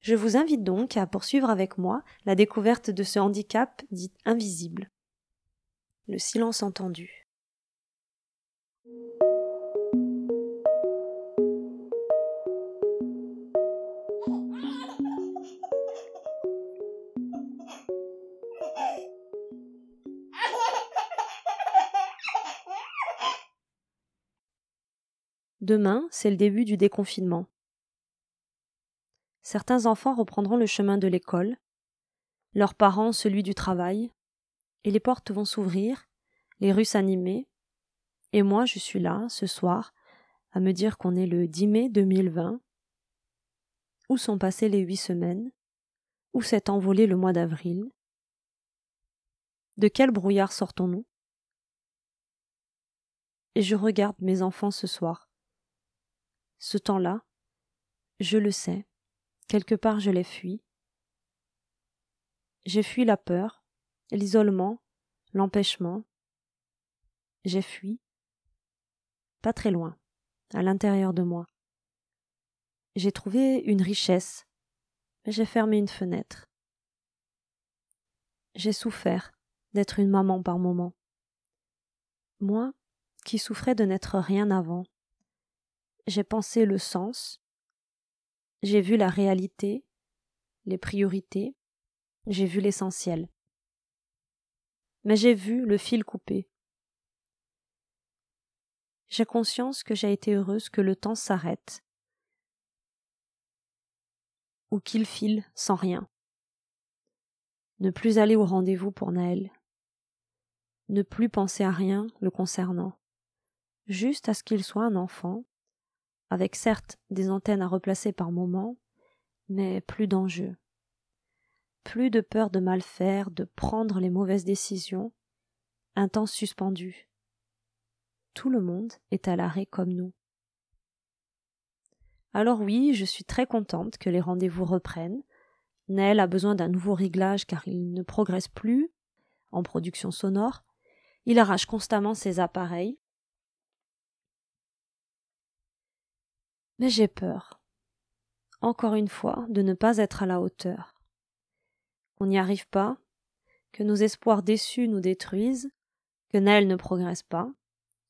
Je vous invite donc à poursuivre avec moi la découverte de ce handicap dit invisible. Le silence entendu. Demain, c'est le début du déconfinement. Certains enfants reprendront le chemin de l'école, leurs parents celui du travail, et les portes vont s'ouvrir, les rues s'animer, et moi je suis là, ce soir, à me dire qu'on est le 10 mai 2020. Où sont passées les huit semaines? Où s'est envolé le mois d'avril? De quel brouillard sortons-nous? Et je regarde mes enfants ce soir. Ce temps-là, je le sais, Quelque part je l'ai fui. J'ai fui la peur, l'isolement, l'empêchement. J'ai fui. Pas très loin, à l'intérieur de moi. J'ai trouvé une richesse, mais j'ai fermé une fenêtre. J'ai souffert d'être une maman par moment. Moi, qui souffrais de n'être rien avant, j'ai pensé le sens, j'ai vu la réalité, les priorités, j'ai vu l'essentiel. Mais j'ai vu le fil coupé. J'ai conscience que j'ai été heureuse que le temps s'arrête ou qu'il file sans rien. Ne plus aller au rendez-vous pour Naël. Ne plus penser à rien le concernant. Juste à ce qu'il soit un enfant avec certes des antennes à replacer par moments, mais plus d'enjeux. Plus de peur de mal faire, de prendre les mauvaises décisions, un temps suspendu. Tout le monde est à l'arrêt comme nous. Alors oui, je suis très contente que les rendez-vous reprennent. Nell a besoin d'un nouveau réglage car il ne progresse plus en production sonore. Il arrache constamment ses appareils. Mais j'ai peur, encore une fois, de ne pas être à la hauteur. On n'y arrive pas, que nos espoirs déçus nous détruisent, que Naël ne progresse pas,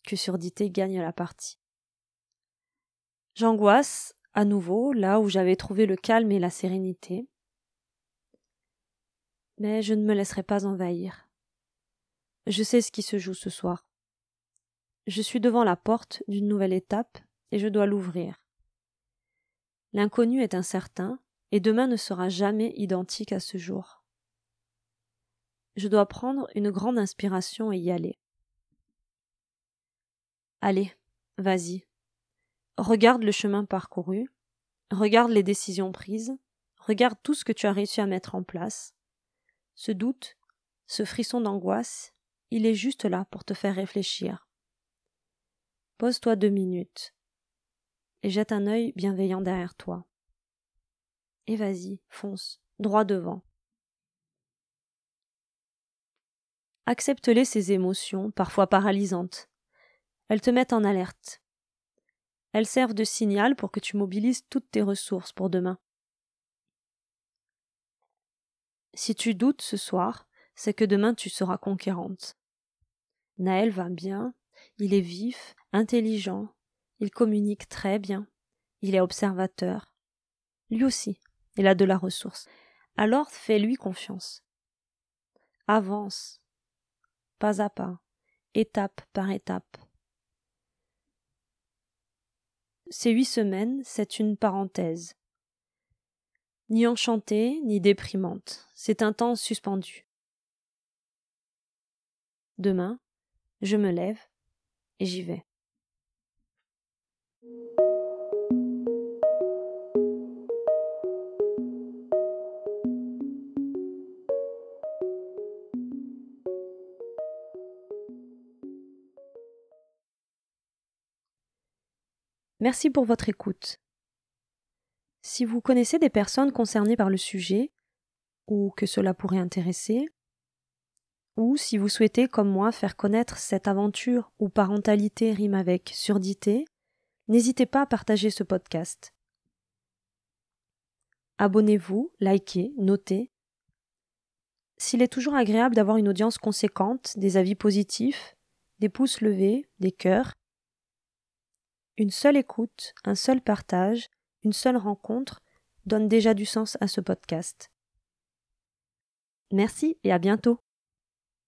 que surdité gagne la partie. J'angoisse, à nouveau, là où j'avais trouvé le calme et la sérénité. Mais je ne me laisserai pas envahir. Je sais ce qui se joue ce soir. Je suis devant la porte d'une nouvelle étape et je dois l'ouvrir. L'inconnu est incertain, et demain ne sera jamais identique à ce jour. Je dois prendre une grande inspiration et y aller. Allez, vas-y. Regarde le chemin parcouru, regarde les décisions prises, regarde tout ce que tu as réussi à mettre en place. Ce doute, ce frisson d'angoisse, il est juste là pour te faire réfléchir. Pose-toi deux minutes, et jette un œil bienveillant derrière toi. Et vas-y, fonce, droit devant. Accepte-les ces émotions, parfois paralysantes. Elles te mettent en alerte. Elles servent de signal pour que tu mobilises toutes tes ressources pour demain. Si tu doutes ce soir, c'est que demain tu seras conquérante. Naël va bien, il est vif, intelligent, il communique très bien. Il est observateur. Lui aussi, il a de la ressource. Alors fais-lui confiance. Avance, pas à pas, étape par étape. Ces huit semaines, c'est une parenthèse. Ni enchantée, ni déprimante. C'est un temps suspendu. Demain, je me lève et j'y vais. Merci pour votre écoute. Si vous connaissez des personnes concernées par le sujet, ou que cela pourrait intéresser, ou si vous souhaitez, comme moi, faire connaître cette aventure où parentalité rime avec surdité, n'hésitez pas à partager ce podcast. Abonnez-vous, likez, notez. S'il est toujours agréable d'avoir une audience conséquente, des avis positifs, des pouces levés, des cœurs, une seule écoute, un seul partage, une seule rencontre donne déjà du sens à ce podcast. Merci et à bientôt.